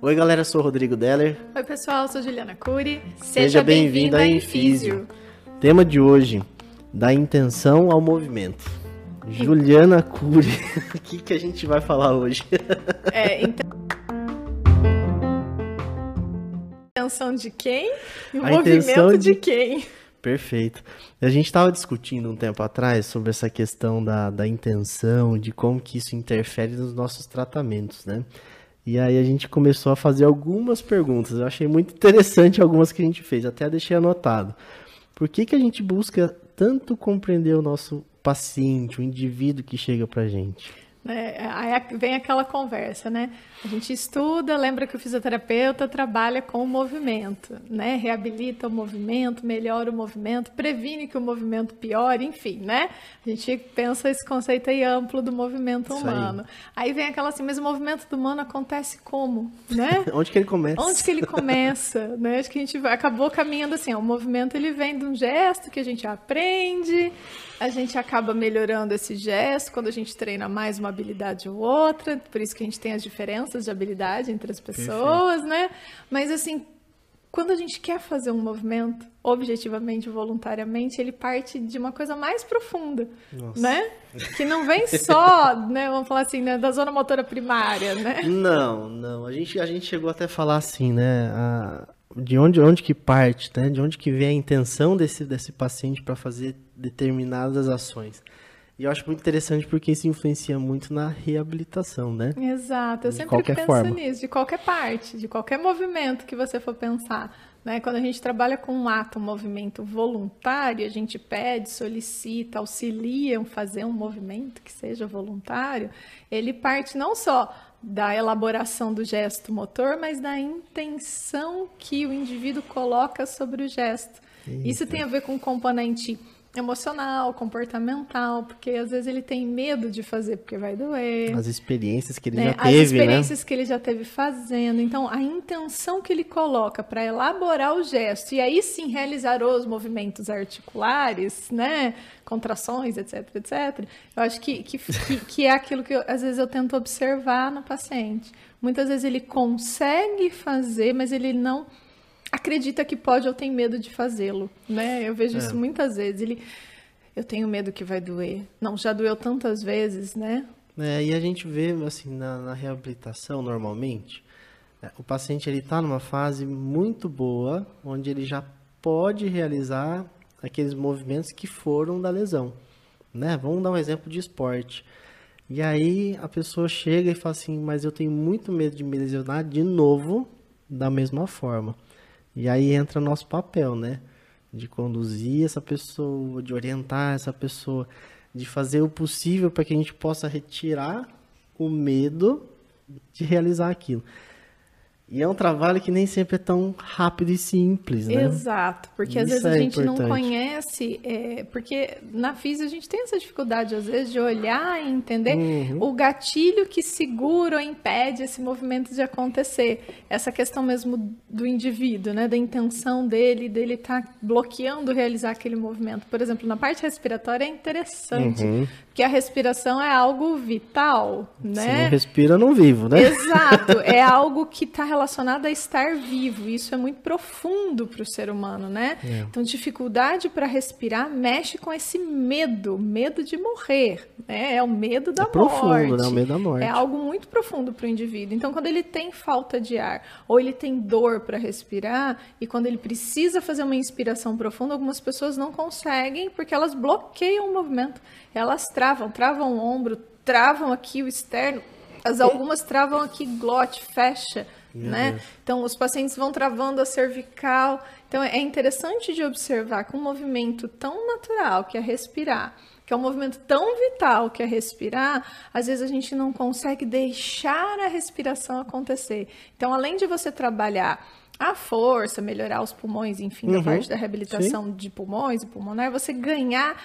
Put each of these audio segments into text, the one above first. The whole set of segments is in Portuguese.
Oi, galera, sou o Rodrigo Deller. Oi, pessoal, sou Juliana Cury. Seja, bem-vindo à Infísio. Tema de hoje, da intenção ao movimento. Juliana Cury, o que, que a gente vai falar hoje? É, então... Intenção de quem? E o A movimento de de- quem? Perfeito. A gente estava discutindo um tempo atrás sobre essa questão da, da intenção, de como que isso interfere nos nossos tratamentos, né? E aí a gente começou a fazer algumas perguntas. Eu achei muito interessante algumas que a gente fez, até deixei anotado. Por que, que a gente busca tanto compreender o nosso paciente, o indivíduo que chega pra gente? Né, Aí vem aquela conversa, né? A gente estuda, lembra que o fisioterapeuta trabalha com o movimento, né? Reabilita o movimento, melhora o movimento, previne que o movimento piore, enfim, né? A gente pensa esse conceito aí amplo do movimento Isso aí. humano. Aí. vem aquela assim, mas o movimento do humano acontece como, né? Onde que ele começa? Onde que ele começa, né? Acho que a gente acabou caminhando assim, ó, o movimento ele vem de um gesto que a gente aprende, a gente acaba melhorando esse gesto quando a gente treina mais uma habilidade ou outra, por isso que a gente tem as diferenças de habilidade entre as pessoas, né? Mas assim, quando a gente quer fazer um movimento, objetivamente, voluntariamente, ele parte de uma coisa mais profunda, Nossa. né? Que não vem só, né, vamos falar assim, né, da zona motora primária, né? Não, não. A gente, a gente chegou até a falar assim, né? a- de onde, onde que parte, né? De onde que vem a intenção desse, desse paciente para fazer determinadas ações. E eu acho muito interessante porque isso influencia muito na reabilitação, né? Exato, eu De sempre qualquer penso forma. nisso, de qualquer parte, de qualquer movimento que você for pensar. Né? Quando a gente trabalha com um ato, um movimento voluntário, a gente pede, solicita, auxilia em fazer um movimento que seja voluntário, ele parte não só da elaboração do gesto motor, mas da intenção que o indivíduo coloca sobre o gesto. Isso tem a ver com o componente emocional, comportamental, porque às vezes ele tem medo de fazer porque vai doer As experiências que ele né, já as teve, né? experiências que ele já teve fazendo. Então, a intenção que ele coloca para elaborar o gesto e aí sim realizar os movimentos articulares, né, contrações, etc, etc. Eu acho que, que, que, que é aquilo que eu- às vezes eu tento observar no paciente. Muitas vezes ele consegue fazer, mas ele não acredita que pode ou tem medo de fazê-lo, né? Eu vejo É. isso muitas vezes. Ele, eu tenho medo que vai doer. Não, já doeu tantas vezes, né? É, e a gente vê, assim, na, na reabilitação, normalmente, é, o paciente ele está numa fase muito boa, onde ele já pode realizar aqueles movimentos que foram da lesão, né? Vamos dar um exemplo de esporte. E aí a pessoa chega e fala assim, mas eu tenho muito medo de me lesionar de novo da mesma forma. E aí entra nosso papel, né? De conduzir essa pessoa, de orientar essa pessoa, de fazer o possível para que a gente possa retirar o medo de realizar aquilo. E é um trabalho que nem sempre é tão rápido e simples, né? Exato, porque às Isso vezes a é gente não importante. conhece, é, porque na física a gente tem essa dificuldade às vezes de olhar e entender Uhum. o gatilho que segura ou impede esse movimento de acontecer. Essa questão mesmo do indivíduo, né, da intenção dele, dele estar bloqueando realizar aquele movimento. Por exemplo, na parte respiratória é interessante, Uhum. porque a respiração é algo vital, Se né? não respira, não vivo, né? Exato, é algo que está relacionado a estar vivo. Isso é muito profundo para o ser humano, né? É. Então, dificuldade para respirar mexe com esse medo, medo de morrer, né? É o medo da É profundo, morte. né? O medo da morte. É algo muito profundo para o indivíduo. Então, quando ele tem falta de ar ou ele tem dor para respirar e quando ele precisa fazer uma inspiração profunda, algumas pessoas não conseguem porque elas bloqueiam o movimento. Elas travam, travam o ombro, travam aqui o externo, as algumas travam aqui glote, fecha, Meu né? Deus. Então os pacientes vão travando a cervical. Então é interessante de observar que um movimento tão natural que é respirar, que é um movimento tão vital que é respirar, às vezes a gente não consegue deixar a respiração acontecer. Então além de você trabalhar a força, melhorar os pulmões, enfim, da Uhum. parte da reabilitação de pulmões e pulmonar, você ganhar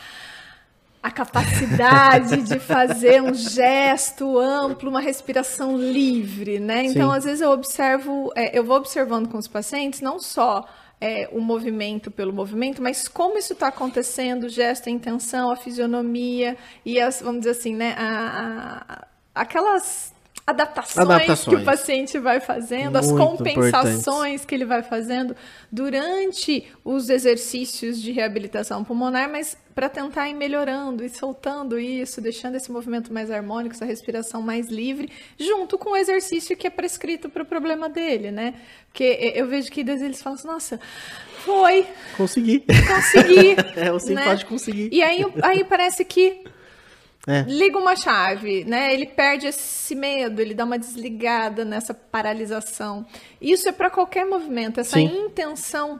a capacidade de fazer um gesto amplo, uma respiração livre, né? Então, Sim. às vezes eu observo, é, eu vou observando com os pacientes não só é, o movimento pelo movimento, mas como isso está acontecendo, o gesto, a intenção, a fisionomia e as, vamos dizer assim, né, a, a, aquelas adaptações, adaptações, que o paciente vai fazendo, Muito as compensações que ele vai fazendo durante os exercícios de reabilitação pulmonar, mas para tentar ir melhorando e soltando isso, deixando esse movimento mais harmônico, essa respiração mais livre, junto com o exercício que é prescrito para o problema dele, né? Porque eu vejo que às vezes eles falam assim, nossa, foi. Consegui. Consegui. é, você né? pode conseguir. E aí, aí parece que é. Liga uma chave, né? Ele perde esse medo, ele dá uma desligada nessa paralisação. Isso é para qualquer movimento, essa Sim. intenção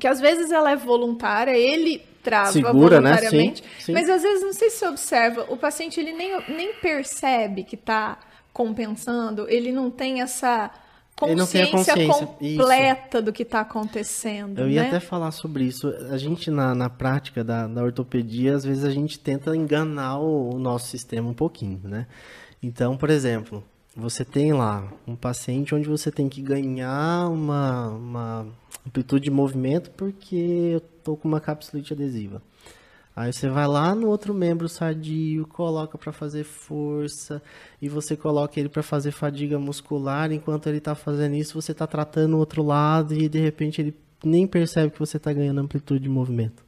que às vezes ela é voluntária, ele trava Segura, voluntariamente, né? Sim. Sim. mas às vezes não sei se você observa, o paciente ele nem, nem percebe que está compensando, ele não tem essa consciência, consciência. completa isso. do que está acontecendo. Eu ia né? até falar sobre isso. A gente, na, na prática da, da ortopedia, às vezes a gente tenta enganar o, o nosso sistema um pouquinho, né? Então, por exemplo, você tem lá um paciente onde você tem que ganhar uma, uma amplitude de movimento porque eu tô com uma capsulite adesiva. Aí você vai lá no outro membro sadio, coloca para fazer força e você coloca ele para fazer fadiga muscular. Enquanto ele está fazendo isso, você está tratando o outro lado e de repente ele nem percebe que você está ganhando amplitude de movimento.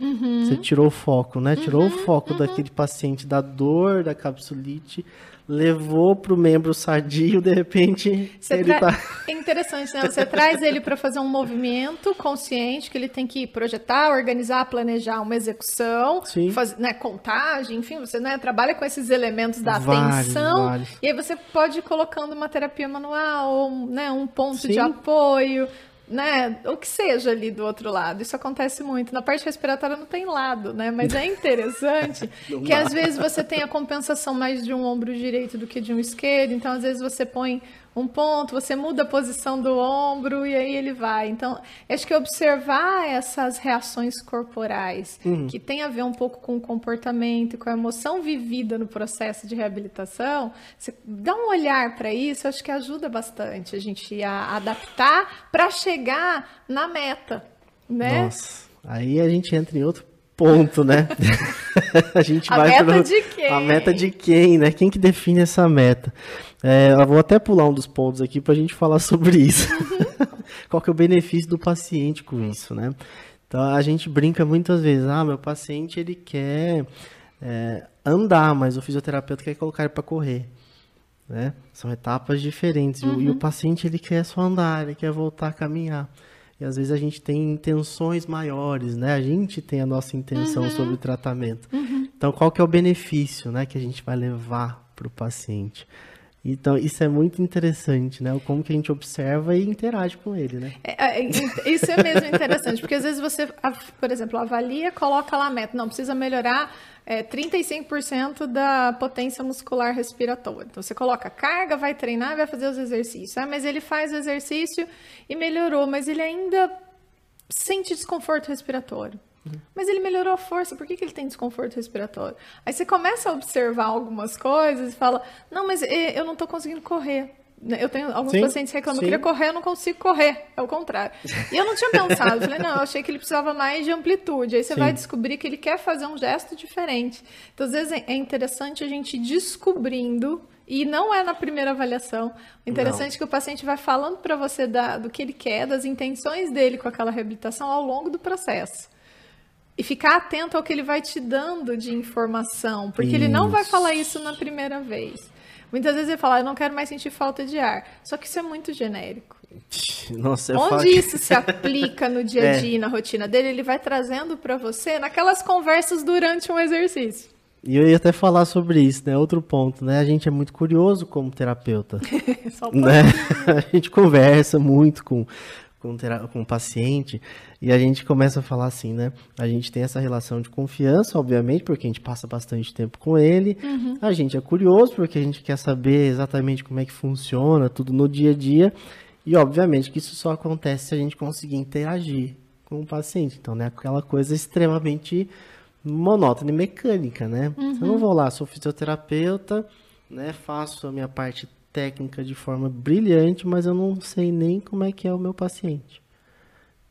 Uhum. Você tirou o foco, né? Tirou uhum, o foco uhum. daquele paciente da dor, da capsulite levou para o membro sadio, de repente Você ele tra... tá... É interessante, né? Você traz ele para fazer um movimento consciente que ele tem que projetar, organizar, planejar uma execução, fazer, né, contagem, enfim, você né, trabalha com esses elementos da vários, atenção vários. e aí você pode ir colocando uma terapia manual, né, um ponto Sim. de apoio, né, o que seja ali do outro lado. Isso acontece muito. Na parte respiratória não tem lado, né? Mas é interessante que às vezes você tem a compensação mais de um ombro direito do que de um esquerdo. Então, às vezes você põe um ponto, você muda a posição do ombro e aí ele vai. Então, acho que observar essas reações corporais, uhum. que tem a ver um pouco com o comportamento, com a emoção vivida no processo de reabilitação, você dá um olhar para isso, acho que ajuda bastante a gente a adaptar para chegar na meta, né? Nossa, aí a gente entra em outro ponto, né? a gente a vai meta pro... de quem? A meta de quem, né? Quem que define essa meta? É, eu vou até pular um dos pontos aqui para a gente falar sobre isso. Qual que é o benefício do paciente com isso, né? Então a gente brinca muitas vezes, ah, meu paciente ele quer é, andar, mas o fisioterapeuta quer colocar ele para correr. Né? São etapas diferentes. Uhum. E o paciente ele quer só andar, ele quer voltar a caminhar. E às vezes a gente tem intenções maiores, né? A gente tem a nossa intenção uhum. sobre o tratamento. Uhum. Então, qual que é o benefício, né, que a gente vai levar para o paciente? Então, isso é muito interessante, né? Como que a gente observa e interage com ele, né? É, é, isso é mesmo interessante, porque às vezes você, por exemplo, avalia, coloca lá a meta. Não, precisa melhorar é, 35% da potência muscular respiratória. Então, você coloca carga, vai treinar, vai fazer os exercícios. Ah, mas ele faz o exercício e melhorou, mas ele ainda sente desconforto respiratório. Mas ele melhorou a força, por que, que ele tem desconforto respiratório? Aí você começa a observar algumas coisas e fala: Não, mas eh, eu não estou conseguindo correr. Eu tenho alguns sim, pacientes reclamam, eu queria correr, eu não consigo correr. É o contrário. E eu não tinha pensado. Eu falei, não, eu achei que ele precisava mais de amplitude. Aí você sim. vai descobrir que ele quer fazer um gesto diferente. Então, às vezes, é interessante a gente ir descobrindo e não é na primeira avaliação. O interessante não. é que o paciente vai falando para você da, do que ele quer, das intenções dele com aquela reabilitação ao longo do processo. E ficar atento ao que ele vai te dando de informação, porque isso. ele não vai falar isso na primeira vez. Muitas vezes ele fala, eu não quero mais sentir falta de ar. Só que isso é muito genérico. Nossa, Onde isso se aplica no dia a é. dia, é. na rotina dele, ele vai trazendo para você naquelas conversas durante um exercício. E eu ia até falar sobre isso, né? Outro ponto, né? A gente é muito curioso como terapeuta. Só um né? A gente conversa muito com com, com o paciente e a gente começa a falar assim, né? A gente tem essa relação de confiança, obviamente, porque a gente passa bastante tempo com ele. Uhum. A gente é curioso porque a gente quer saber exatamente como é que funciona tudo no dia a dia. E obviamente que isso só acontece se a gente conseguir interagir com o paciente. Então, né, aquela coisa extremamente monótona e mecânica, né? Uhum. Eu não vou lá, sou fisioterapeuta, né, faço a minha parte técnica de forma brilhante, mas eu não sei nem como é que é o meu paciente.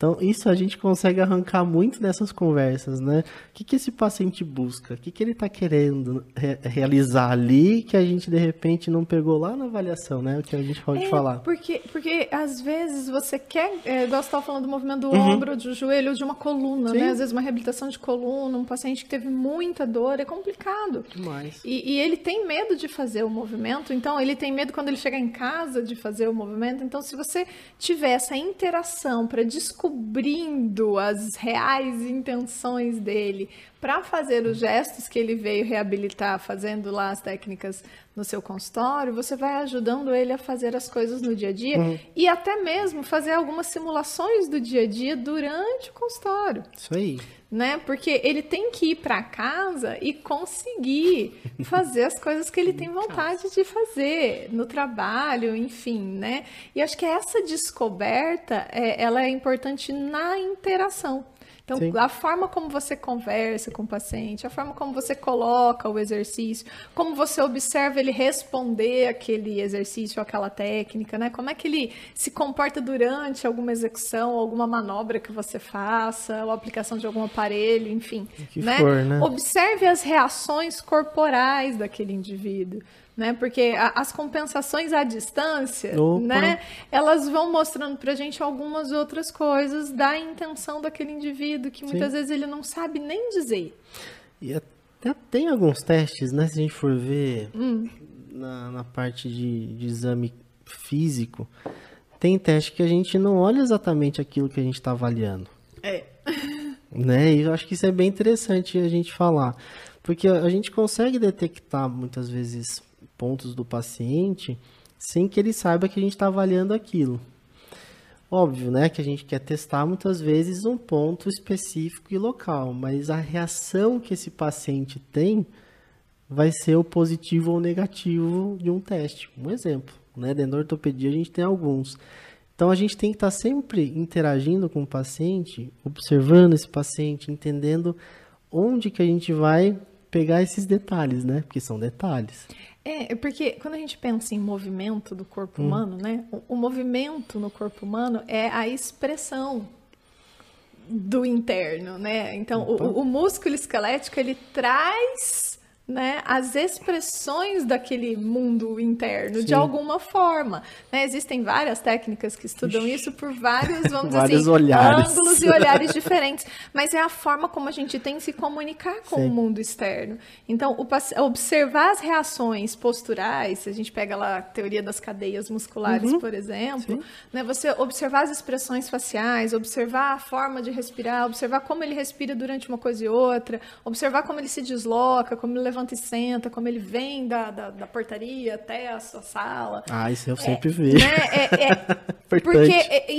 Então, isso a gente consegue arrancar muito dessas conversas, né? O que, que esse paciente busca? O que, que ele está querendo re realizar ali que a gente, de repente, não pegou lá na avaliação, né? O que a gente pode é, falar. Porque, porque, às vezes, você quer, é, igual você estava falando do movimento do uhum. ombro, do joelho, de uma coluna, né? Sim. né? Às vezes, uma reabilitação de coluna, um paciente que teve muita dor, é complicado. Demais. E, e ele tem medo de fazer o movimento, então, ele tem medo quando ele chegar em casa de fazer o movimento. Então, se você tiver essa interação para descobrir descobrindo as reais intenções dele para fazer os gestos que ele veio reabilitar, fazendo lá as técnicas no seu consultório, você vai ajudando ele a fazer as coisas no dia a dia uhum. e até mesmo fazer algumas simulações do dia a dia durante o consultório. Isso aí. Né? Porque ele tem que ir para casa e conseguir fazer as coisas que ele tem vontade de fazer no trabalho, enfim, né? E acho que essa descoberta, é, ela é importante na interação. Então, Sim. a forma como você conversa com o paciente, a forma como você coloca o exercício, como você observa ele responder aquele exercício, aquela técnica, né? Como é que ele se comporta durante alguma execução, alguma manobra que você faça, ou aplicação de algum aparelho, enfim. né? For, né? Observe as reações corporais daquele indivíduo né? Porque a, as compensações à distância, Opa. né? Elas vão mostrando para a gente algumas outras coisas da intenção daquele indivíduo que muitas Sim. vezes ele não sabe nem dizer. E até tem alguns testes, né? Se a gente for ver hum. na, na, parte de, de exame físico, tem teste que a gente não olha exatamente aquilo que a gente está avaliando. É. Né? E eu acho que isso é bem interessante a gente falar. Porque a gente consegue detectar muitas vezes pontos do paciente sem que ele saiba que a gente está avaliando aquilo. Óbvio, né, que a gente quer testar muitas vezes um ponto específico e local, mas a reação que esse paciente tem vai ser o positivo ou negativo de um teste. Um exemplo, né, dentro da ortopedia a gente tem alguns. Então a gente tem que estar tá sempre interagindo com o paciente, observando esse paciente, entendendo onde que a gente vai pegar esses detalhes, né? Porque são detalhes. É, porque quando a gente pensa em movimento do corpo hum. humano, né? O, o, movimento no corpo humano é a expressão do interno, né? Então, o, o músculo esquelético ele traz né, as expressões daquele mundo interno Sim. de alguma forma. Né? Existem várias técnicas que estudam Ixi. isso por vários, vamos dizer assim, olhares. ângulos e olhares diferentes, mas é a forma como a gente tem de se comunicar com Sim. o mundo externo. Então, o, observar as reações posturais, se a gente pega lá a teoria das cadeias musculares, uhum. por exemplo, né, você observar as expressões faciais, observar a forma de respirar, observar como ele respira durante uma coisa e outra, observar como ele se desloca, como ele levanta levanta e senta, como ele vem da, da, da portaria até a sua sala. Ah, isso eu sempre é, vejo. Né? É, é, porque é,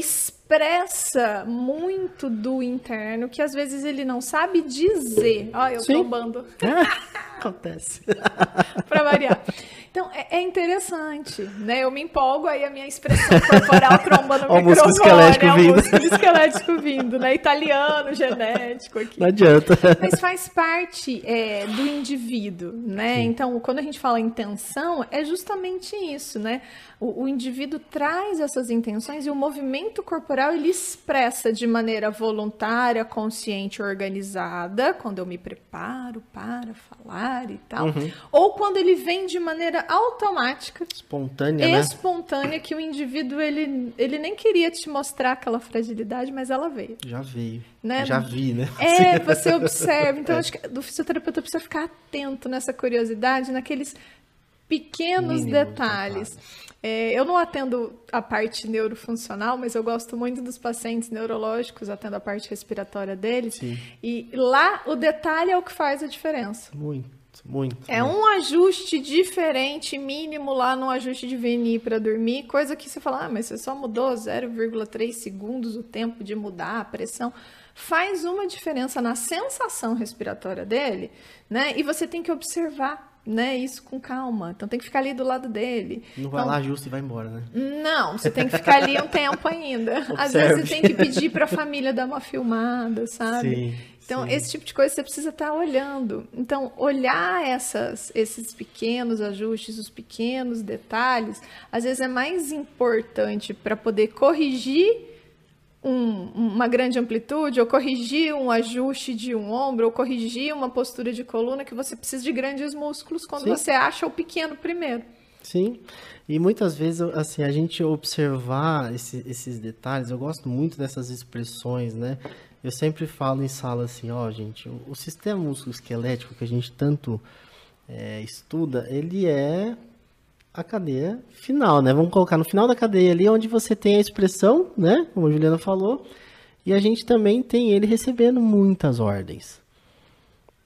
expressa muito do interno que às vezes ele não sabe dizer. Olha, eu Sim. trombando. Acontece. para variar. Então, é, é, interessante, né? Eu me empolgo, aí a minha expressão corporal tromba no o microfone. Esquelético é o vindo. músculo esquelético vindo, né? Italiano, genético aqui. Não adianta. Mas faz parte é, do indivíduo, né? Sim. Então, quando a gente fala intenção, é justamente isso, né? O, o, indivíduo traz essas intenções e o movimento corporal ele expressa de maneira voluntária, consciente, organizada, quando eu me preparo para falar e tal, uhum. ou quando ele vem de maneira automática, espontânea, né? espontânea, que o indivíduo ele, ele nem queria te mostrar aquela fragilidade, mas ela veio. Já veio. Né? Já vi, né? É, você observa. Então, é. acho que do fisioterapeuta precisa ficar atento nessa curiosidade, naqueles pequenos detalhes. detalhes. É, eu não atendo a parte neurofuncional, mas eu gosto muito dos pacientes neurológicos, atendo a parte respiratória deles. Sim. E lá o detalhe é o que faz a diferença. Muito, muito. É muito. um ajuste diferente, mínimo lá no ajuste de VNI para dormir, coisa que você fala, ah, mas você só mudou 0,3 segundos o tempo de mudar a pressão faz uma diferença na sensação respiratória dele, né? E você tem que observar né, isso com calma. Então tem que ficar ali do lado dele. Não vai então, lá justo e vai embora, né? Não, você tem que ficar ali um tempo ainda. Observe. Às vezes você tem que pedir para a família dar uma filmada, sabe? Sim, então sim. esse tipo de coisa você precisa estar tá olhando. Então olhar essas, esses pequenos ajustes, os pequenos detalhes, às vezes é mais importante para poder corrigir um, uma grande amplitude, ou corrigir um ajuste de um ombro, ou corrigir uma postura de coluna, que você precisa de grandes músculos quando Sim. você acha o pequeno primeiro. Sim, e muitas vezes, assim, a gente observar esse, esses detalhes, eu gosto muito dessas expressões, né? Eu sempre falo em sala assim, ó, gente, o, o sistema musculoesquelético que a gente tanto é, estuda, ele é a cadeia final, né? Vamos colocar no final da cadeia ali, onde você tem a expressão, né? Como a Juliana falou, e a gente também tem ele recebendo muitas ordens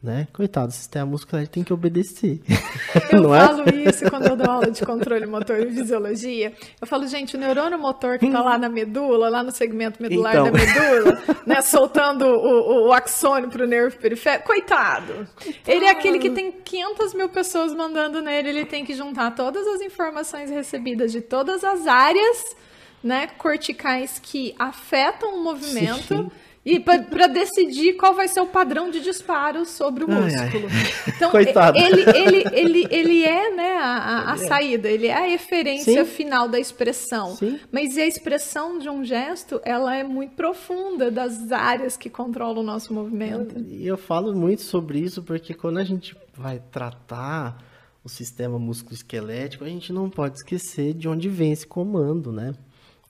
né? Coitado, o sistema muscular tem que obedecer. Eu não é? falo é? isso quando eu dou aula de controle motor e fisiologia. Eu falo, gente, o neurônio motor que está lá na medula, lá no segmento medular então. da medula, né, soltando o, o, o axônio para o nervo periférico, coitado. coitado. Ele é aquele que tem 500 mil pessoas mandando nele, ele tem que juntar todas as informações recebidas de todas as áreas né, corticais que afetam o movimento. Sim e para decidir qual vai ser o padrão de disparo sobre o músculo. Ai, ai. Então, Coitado. Ele, ele, ele, ele é né, a, a é. saída, ele é a referência Sim. final da expressão. Sim. Mas a expressão de um gesto, ela é muito profunda das áreas que controlam o nosso movimento. E eu, eu falo muito sobre isso porque quando a gente vai tratar o sistema músculo-esquelético, a gente não pode esquecer de onde vem esse comando, né?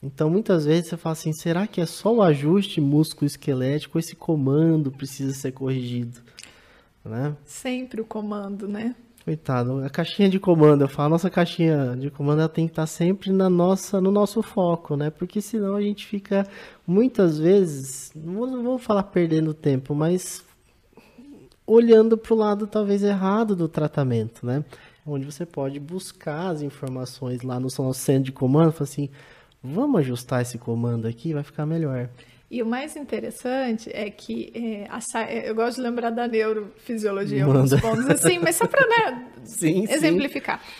Então, muitas vezes você fala assim: será que é só o ajuste músculo-esquelético? Esse comando precisa ser corrigido? Né? Sempre o comando, né? Coitado, a caixinha de comando, eu falo, a nossa caixinha de comando ela tem que estar sempre na nossa, no nosso foco, né? Porque senão a gente fica muitas vezes, não vou falar perdendo tempo, mas olhando para o lado talvez errado do tratamento, né? Onde você pode buscar as informações lá no nosso centro de comando, falar assim, Vamos ajustar esse comando aqui, vai ficar melhor. E o mais interessante é que é, a, é, eu gosto de lembrar da neurofisiologia alguns pontos assim, mas só para né, sim, exemplificar. Sim.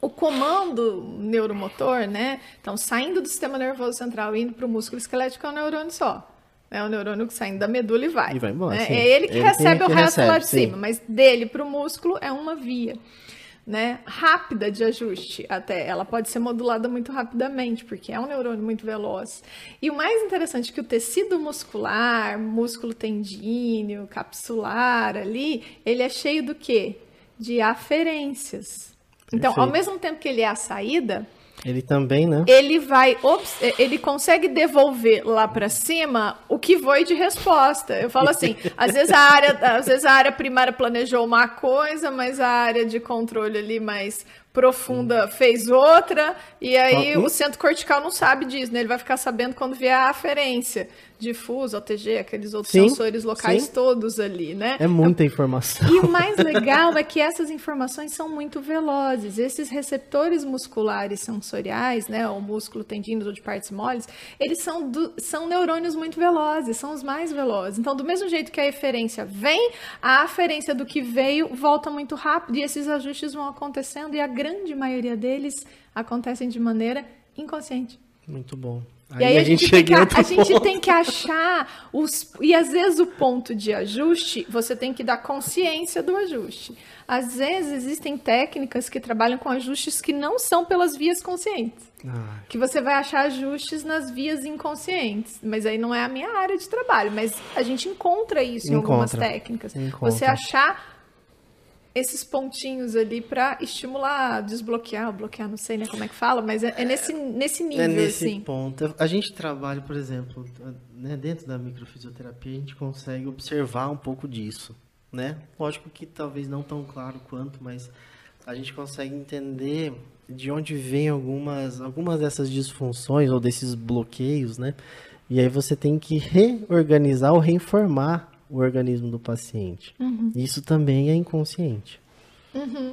O comando neuromotor, né? Então, saindo do sistema nervoso central e indo para o músculo esquelético é um neurônio só. É o neurônio que saindo da medula e vai. E vai embora, né? É ele que ele recebe o resto recebe, lá de sim. cima, mas dele para o músculo é uma via né, rápida de ajuste até. Ela pode ser modulada muito rapidamente, porque é um neurônio muito veloz. E o mais interessante é que o tecido muscular, músculo tendíneo, capsular ali, ele é cheio do quê? De aferências. Então, ao mesmo tempo que ele é a saída, ele também, né? Ele vai, ele consegue devolver lá para cima o que foi de resposta. Eu falo assim, às vezes a área, às vezes a área primária planejou uma coisa, mas a área de controle ali mais profunda fez outra, e aí o centro cortical não sabe disso, né? Ele vai ficar sabendo quando vier a aferência difuso, OTG, aqueles outros sim, sensores locais sim. todos ali, né? É muita informação. E o mais legal é que essas informações são muito velozes. Esses receptores musculares sensoriais, né, o músculo tendíneos ou de partes moles, eles são, do, são neurônios muito velozes, são os mais velozes. Então, do mesmo jeito que a eferência vem, a aferência do que veio volta muito rápido e esses ajustes vão acontecendo e a grande maioria deles acontecem de maneira inconsciente. Muito bom. Aí e aí a, a gente, tem que, a gente tem que achar os. E às vezes o ponto de ajuste, você tem que dar consciência do ajuste. Às vezes existem técnicas que trabalham com ajustes que não são pelas vias conscientes. Ah. Que você vai achar ajustes nas vias inconscientes. Mas aí não é a minha área de trabalho. Mas a gente encontra isso encontra. em algumas técnicas. Encontra. Você achar esses pontinhos ali para estimular, desbloquear, bloquear, não sei nem como é que fala, mas é, é nesse, nesse é nível, é nesse assim. ponto. A gente trabalha, por exemplo, né, dentro da microfisioterapia, a gente consegue observar um pouco disso, né? Lógico que talvez não tão claro quanto, mas a gente consegue entender de onde vem algumas, algumas dessas disfunções ou desses bloqueios, né? E aí você tem que reorganizar ou reinformar o organismo do paciente. Uhum. Isso também é inconsciente. Uhum.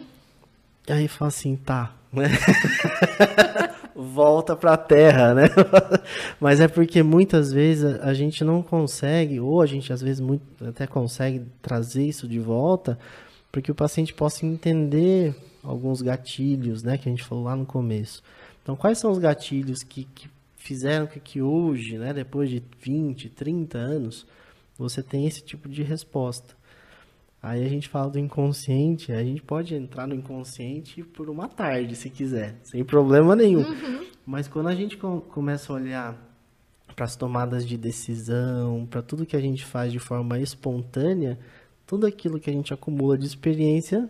E aí fala assim, tá, né? Volta para a terra, né? Mas é porque muitas vezes a gente não consegue, ou a gente às vezes muito, até consegue trazer isso de volta, porque o paciente possa entender alguns gatilhos, né? Que a gente falou lá no começo. Então, quais são os gatilhos que, que fizeram que, que hoje, né, depois de 20, 30 anos, você tem esse tipo de resposta. Aí a gente fala do inconsciente, a gente pode entrar no inconsciente por uma tarde, se quiser, sem problema nenhum. Uhum. Mas quando a gente começa a olhar para as tomadas de decisão, para tudo que a gente faz de forma espontânea, tudo aquilo que a gente acumula de experiência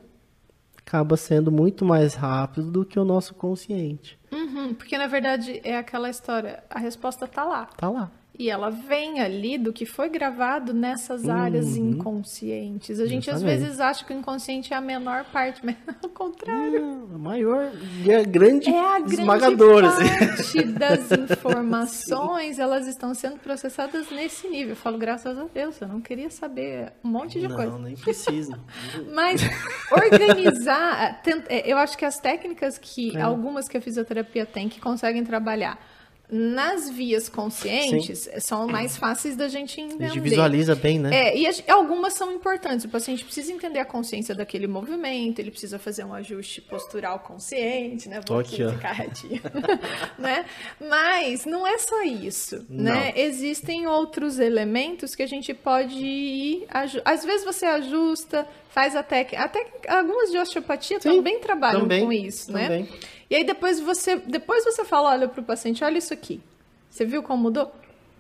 acaba sendo muito mais rápido do que o nosso consciente. Uhum, porque na verdade é aquela história, a resposta tá lá. Tá lá. E ela vem ali do que foi gravado nessas áreas Uhum. inconscientes. A gente às vezes acha que o inconsciente é a menor parte, mas ao contrário. Hum, a maior e a grande É a grande esmagadora. assim. parte das informações, elas estão sendo processadas nesse nível. Eu falo, graças a Deus, eu não queria saber um monte de Não, coisa. nem precisa. Mas organizar, tent- é, eu acho que as técnicas que É. algumas que a fisioterapia tem que conseguem trabalhar nas vias conscientes são mais fáceis da gente a entender. gente visualiza bem, né? É, e as- algumas são importantes. O paciente precisa entender a consciência daquele movimento, ele precisa fazer um ajuste postural consciente, né? Tô Vou aqui, ó. ficar retinho, né? Mas não é só isso, Não. né? Existem outros elementos que a gente pode ir... Às vezes você ajusta, faz a técnica... Até algumas de osteopatia Sim, também trabalham também, com isso, né? E aí depois você, depois você fala, olha pro paciente, olha isso aqui. Você viu como mudou?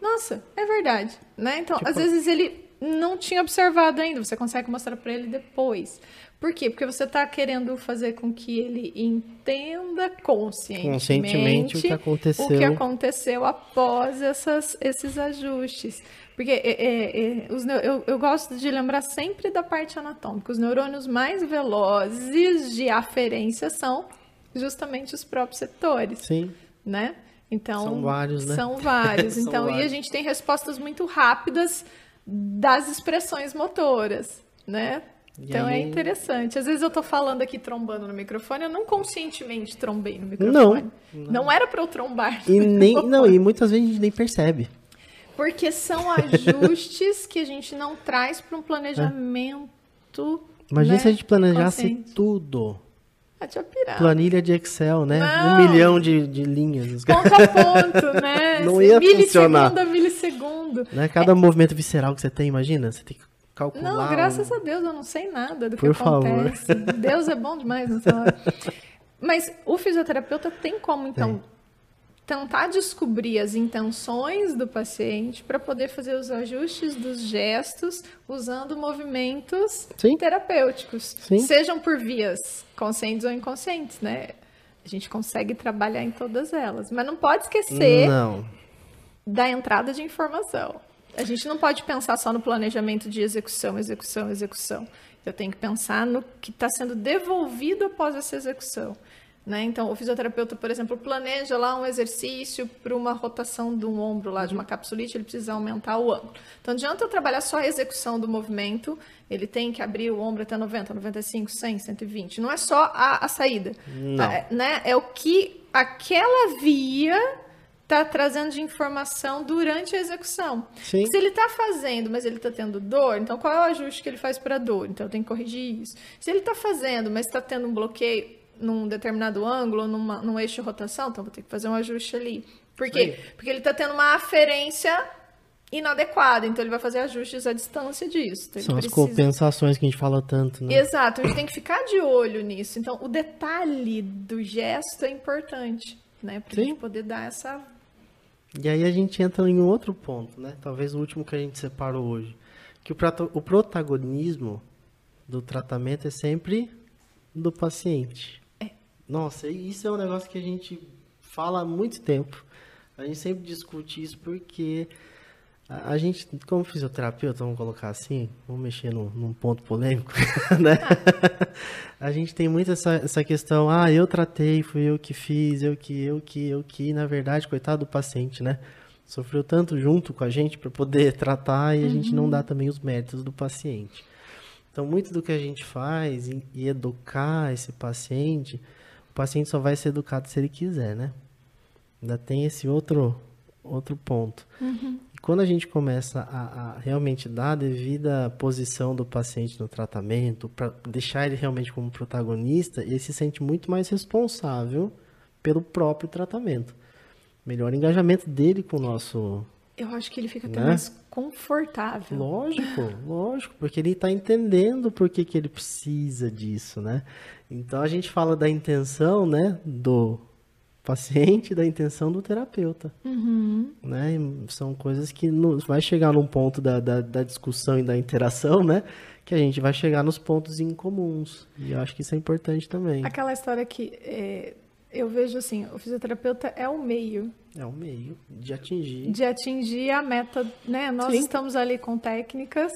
Nossa, é verdade, né? Então, Tipo- às vezes ele não tinha observado ainda, você consegue mostrar para ele depois. Por quê? Porque você está querendo fazer com que ele entenda conscientemente, Conscientemente o que aconteceu. o que aconteceu após essas, esses ajustes. Porque é, é, é, os eu, eu gosto de lembrar sempre da parte anatômica. Os neurônios mais velozes de aferência são justamente os proprioceptores, Sim. né? Então, São vários, né? São vários. São Então, e a vários. gente tem respostas muito rápidas das expressões motoras, né? E Então aí- é interessante. Às vezes eu tô falando aqui trombando no microfone, eu não conscientemente trombei no microfone. Não, era para eu trombar. no E nem, não, microfone. e muitas vezes a gente nem percebe. Porque são ajustes que a gente não traz para um planejamento. Imagina né, se a gente planejasse consciente. tudo. Ah, tinha pirado. Planilha de Excel, né? Não. Um milhão de, de linhas. Ponto a ponto, né? Não ia milissegundo funcionar. a milissegundo. né? Cada movimento visceral que você tem, imagina, você tem que calcular. Não, um- graças a Deus eu não sei nada do que Por favor. acontece. Deus é bom demais nessa hora. Mas o fisioterapeuta tem como, então, tentar descobrir as intenções do paciente para poder fazer os ajustes dos gestos usando movimentos Sim. terapêuticos. Sim. Sejam por vias conscientes ou inconscientes, né? A gente consegue trabalhar em todas elas. Mas não pode esquecer Não. da entrada de informação. A gente não pode pensar só no planejamento de execução, execução, execução. Eu tenho que pensar no que está sendo devolvido após essa execução. Né? Então, o fisioterapeuta, por exemplo, planeja lá um exercício para uma rotação de um ombro lá, de uma capsulite, ele precisa aumentar o ângulo. Então, adianta eu trabalhar só a execução do movimento, ele tem que abrir o ombro até 90, 95, 100, 120. Não é só a, a saída. Não. É, né? é o que aquela via está trazendo de informação durante a execução. Sim. Se ele está fazendo, mas ele está tendo dor, então qual é o ajuste que ele faz para dor? Então eu tenho que corrigir isso. Se ele está fazendo, mas está tendo um bloqueio num determinado ângulo, numa, num eixo de rotação, então vou ter que fazer um ajuste ali. Por quê? Porque ele está tendo uma aferência inadequada, então ele vai fazer ajustes à distância disso. Então, São as precisa- compensações que a gente fala tanto, né? Exato, a gente tem que ficar de olho nisso. Então, o detalhe do gesto é importante, né? Pra Sim. gente poder dar essa. E aí a gente entra em outro ponto, né? Talvez o último que a gente separou hoje. Que o, prato- o protagonismo do tratamento é sempre do paciente. Nossa, isso é um negócio que a gente fala há muito tempo. A gente sempre discute isso porque a, a gente, como fisioterapeuta, vamos colocar assim, vamos mexer num, num ponto polêmico, né? A gente tem muito essa, essa questão, ah, eu tratei, fui eu que fiz, eu que, eu que, eu que, na verdade, coitado do paciente, né? Sofreu tanto junto com a gente para poder tratar e a gente não dá também os méritos do paciente. Então, muito do que a gente faz e educar esse paciente, o paciente só vai ser educado se ele quiser, né? Ainda tem esse outro, outro ponto. E quando a gente começa a, a realmente dar a devida posição do paciente no tratamento, para deixar ele realmente como protagonista, ele se sente muito mais responsável pelo próprio tratamento. Melhor engajamento dele com o nosso. Eu acho que ele fica até Né? mais confortável. Lógico, lógico, porque ele está entendendo por que, que ele precisa disso, né? Então a gente fala da intenção, né, do paciente e da intenção do terapeuta. Uhum. Né? E são coisas que no, vai chegar num ponto da, da, da, discussão e da interação, né? Que a gente vai chegar nos pontos incomuns. E eu acho que isso é importante também. Aquela história que é, eu vejo assim, o fisioterapeuta é o meio. É o meio de atingir. De atingir a meta, né? Nós Sim. estamos ali com técnicas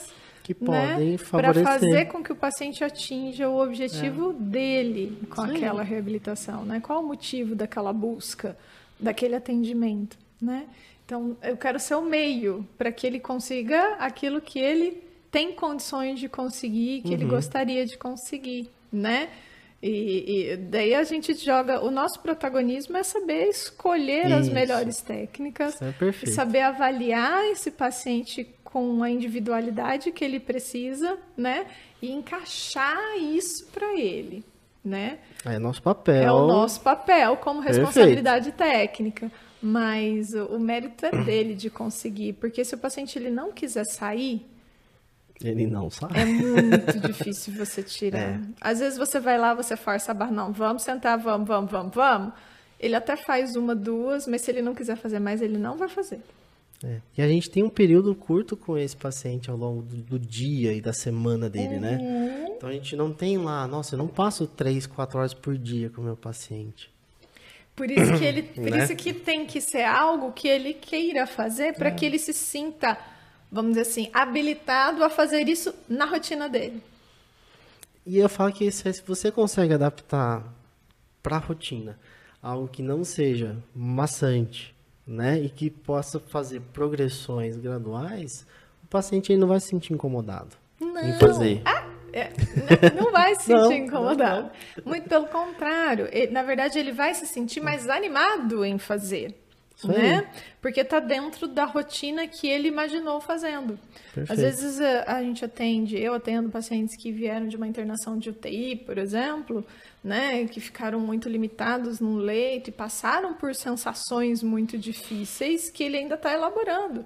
que podem né? favorecer. Para fazer com que o paciente atinja o objetivo é. dele com Sim. aquela reabilitação, né? Qual o motivo daquela busca, daquele atendimento, né? Então, eu quero ser o meio para que ele consiga aquilo que ele tem condições de conseguir, que uhum. ele gostaria de conseguir, né? E, e, daí a gente joga. O nosso protagonismo é saber escolher Isso. as melhores técnicas, é saber avaliar esse paciente com a individualidade que ele precisa, né? E encaixar isso para ele, né? É nosso papel. É o nosso papel como responsabilidade Perfeito. técnica. Mas o, mérito é dele de conseguir, porque se o paciente ele não quiser sair, ele não sai. É muito difícil você tirar. É. Às vezes você vai lá, você força a barra, não, vamos sentar, vamos, vamos, vamos, vamos. Ele até faz uma, duas, mas se ele não quiser fazer mais, ele não vai fazer. É. E a gente tem um período curto com esse paciente ao longo do, do dia e da semana dele, né? uhum. né? Então a gente não tem lá, nossa, eu não passo três, quatro horas por dia com o meu paciente. Por isso que ele, por né? isso que tem que ser algo que ele queira fazer para é. que ele se sinta, vamos dizer assim, habilitado a fazer isso na rotina dele. E eu falo que se você consegue adaptar para a rotina algo que não seja maçante, né, e que possa fazer progressões graduais, o paciente aí não vai se sentir incomodado não. em fazer. Ah, é, não vai se sentir não, incomodado. Não, não. Muito pelo contrário. Ele, na verdade, ele vai se sentir mais animado em fazer. Isso né? Aí. Porque está dentro da rotina que ele imaginou fazendo. Perfeito. Às vezes a, a, gente atende, eu atendo pacientes que vieram de uma internação de UTI, por exemplo, né, que ficaram muito limitados no leito e passaram por sensações muito difíceis que ele ainda está elaborando.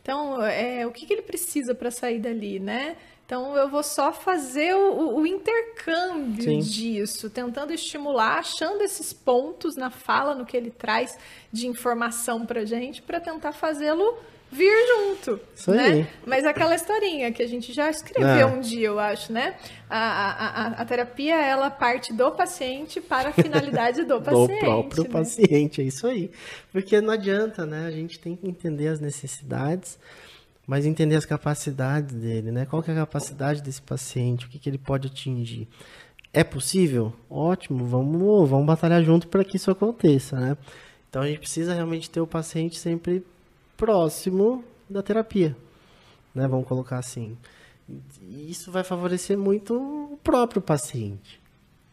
Então, é, o que, que ele precisa para sair dali, né? Então eu vou só fazer o, o intercâmbio Sim. disso, tentando estimular, achando esses pontos na fala, no que ele traz de informação para gente, para tentar fazê-lo vir junto, Isso né? Aí. Mas aquela historinha que a gente já escreveu é. um dia, eu acho, né? A, a, a, a, terapia, ela parte do paciente para a finalidade do paciente. do próprio né? paciente, é isso aí. Porque não adianta, né? A gente tem que entender as necessidades, mas entender as capacidades dele, né? Qual que é a capacidade desse paciente, o que, que ele pode atingir. É possível? Ótimo, vamos, vamos batalhar junto para que isso aconteça, né? Então a gente precisa realmente ter o paciente sempre próximo da terapia, né? Vamos colocar assim. E isso vai favorecer muito o próprio paciente.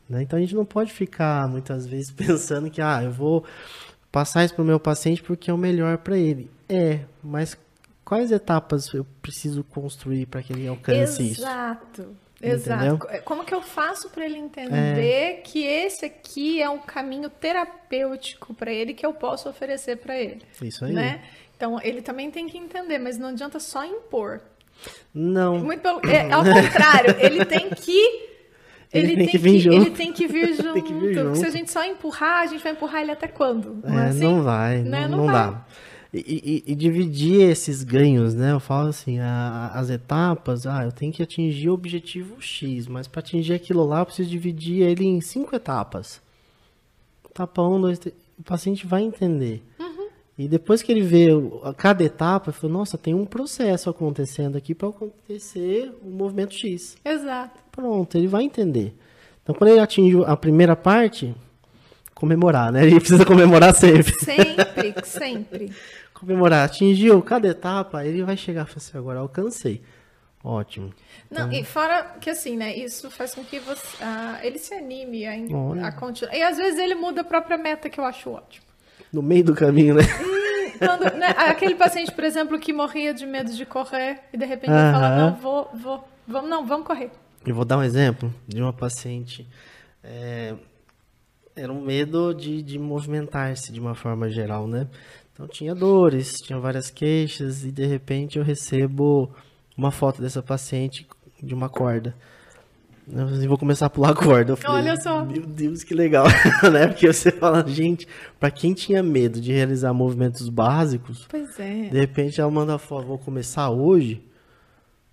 Né? Então a gente não pode ficar muitas vezes pensando que ah, eu vou passar isso para o meu paciente porque é o melhor para ele. É, mas quais etapas eu preciso construir para que ele alcance Exato. isso? Exato. Exato. Como que eu faço para ele entender é... que esse aqui é um caminho terapêutico para ele que eu posso oferecer para ele? Isso aí. Né? Então ele também tem que entender, mas não adianta só impor. Não. Muito pelo, é, ao contrário, ele tem que ele, ele, tem, que vir junto. Ele tem que vir junto. que vir junto. Se a gente só empurrar, a gente vai empurrar ele até quando? Não, é, é assim? não vai, né? não, não, não vai. dá. E, e, e, dividir esses ganhos, né? Eu falo assim, a, as etapas, ah, eu tenho que atingir o objetivo X, mas para atingir aquilo lá, eu preciso dividir ele em cinco etapas. Etapa 1, um, 2, 3, o paciente vai entender. E depois que ele vê cada etapa, ele fala, nossa, tem um processo acontecendo aqui para acontecer o movimento X. Exato. Pronto, ele vai entender. Então, quando ele atinge a primeira parte, comemorar, né? Ele precisa comemorar sempre. Sempre, sempre comemorar. Atingiu cada etapa, ele vai chegar e falar assim, agora alcancei. Ótimo. Não, então... e fora que assim, né? Isso faz com que você, uh, ele se anime a, a, continuar. E às vezes ele muda a própria meta, que eu acho ótimo. No meio do caminho, né? Hum, quando, né aquele paciente, por exemplo, que morria de medo de correr e de repente -huh. fala, não, vou, vou, vamos, não, vamos correr. Eu vou dar um exemplo de uma paciente. É, era um medo de, de movimentar-se de uma forma geral, né? Então tinha dores, tinha várias queixas e de repente eu recebo uma foto dessa paciente de uma corda. Eu vou começar a pular corda. Falei, Olha só. Meu Deus, que legal, né? Porque você fala, gente, para quem tinha medo de realizar movimentos básicos, Pois é. de repente ela manda foto, vou começar hoje.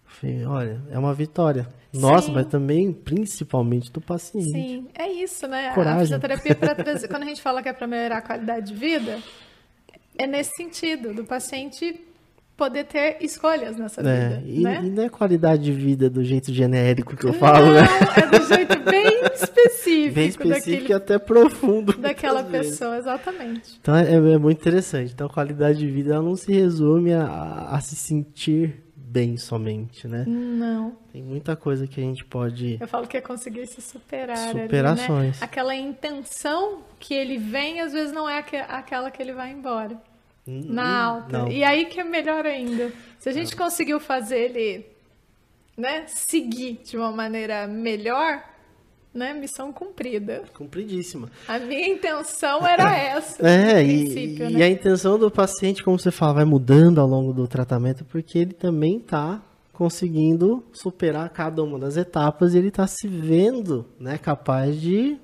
Falei, olha, é uma vitória. Nossa, Sim. mas também, principalmente do paciente. Sim, é isso, né? A Coragem. fisioterapia para trazer. Quando a gente fala que é para melhorar a qualidade de vida, é nesse sentido, do paciente poder ter escolhas nessa É, vida. e, né? e não é qualidade de vida do jeito genérico que eu falo, Não, né? é do jeito bem específico, Bem específico e daquele, até profundo. daquela muitas vezes. pessoa, exatamente. Então é, é muito interessante. Então a qualidade de vida ela não se resume a, a- a se sentir bem somente, né? Não. Tem muita coisa que a gente pode. Eu falo que é conseguir se superar. ali, né? Superações. Aquela intenção que ele vem, às vezes não é aque- aquela que ele vai embora. Na alta. Não. E aí que é melhor ainda. Se a gente conseguiu fazer ele, né, seguir de uma maneira melhor, né, missão cumprida. Compridíssima. A minha intenção era essa. É, e, princípio, e né? a intenção do paciente, como você fala, vai mudando ao longo do tratamento, porque ele também está conseguindo superar cada uma das etapas e ele está se vendo né, capaz de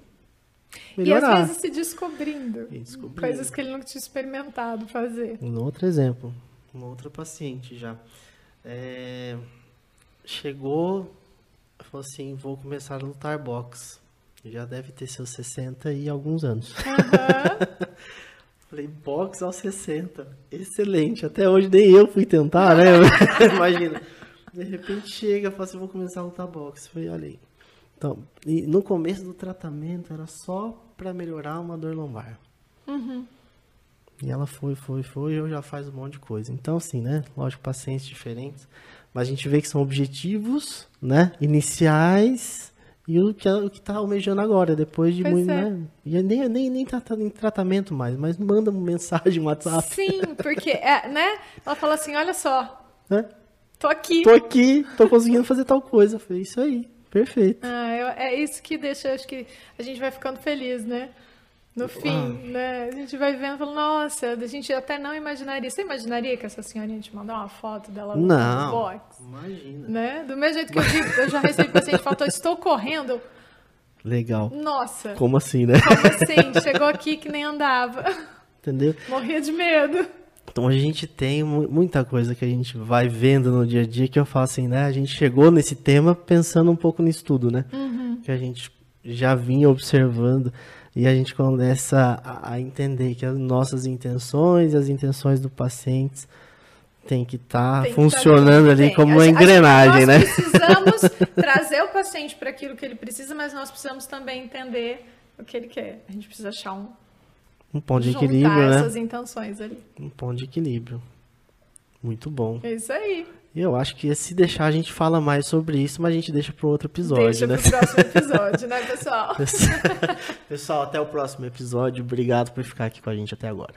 E melhorar. às vezes se descobrindo. E descobrindo. Coisas que ele não tinha experimentado fazer. Um outro exemplo, uma outra paciente já. É, chegou, falou assim, vou começar a lutar boxe. Já deve ter seus 60 e alguns anos. Aham. Falei, boxe aos 60. Excelente. Até hoje nem eu fui tentar, né? Imagina. De repente chega, fala assim, vou começar a lutar boxe. Falei, olha aí. Então, e no começo do tratamento era só para melhorar uma dor lombar. Uhum. E ela foi, foi, foi, e eu já faz um monte de coisa. Então, assim, né? Lógico, pacientes diferentes. Mas a gente vê que são objetivos, né? Iniciais e o que, o que tá almejando agora, depois de Pois muito, é. né? E nem, nem, nem tá, tá em tratamento mais, mas manda uma mensagem no WhatsApp, Sim, porque, é, né? Ela fala assim: olha só, né? tô aqui. Tô aqui, tô conseguindo fazer tal coisa. Eu Falei, isso aí, perfeito. Ah, eu- é isso que deixa, acho que a gente vai ficando feliz, né? No fim, Ah. né? A gente vai vendo e fala, nossa, a gente até não imaginaria. Você imaginaria que essa senhorinha te mandar uma foto dela no Não, box? imagina. Né? Do mesmo jeito que eu digo, eu já recebi paciente que falou, estou correndo. Legal. Nossa, Como assim, né? como assim? Chegou aqui que nem andava. Entendeu? Morria de medo. Então a gente tem mu- muita coisa que a gente vai vendo no dia a dia que eu falo assim, né? A gente chegou nesse tema pensando um pouco nisso tudo, né? Que a gente já vinha observando e a gente começa a, a entender que as nossas intenções e as intenções do paciente tem que estar Tem que funcionando tá- ali tem. como uma engrenagem, né? Nós precisamos trazer o paciente para aquilo que ele precisa, mas nós precisamos também entender o que ele quer. A gente precisa achar um Um ponto de equilíbrio, essas né? intenções ali. Um ponto de equilíbrio. Muito bom. É isso aí. E eu acho que se deixar a gente fala mais sobre isso, mas a gente deixa para outro episódio, Deixa né? pro próximo episódio, né, pessoal? Pessoal, até o próximo episódio. Obrigado por ficar aqui com a gente até agora.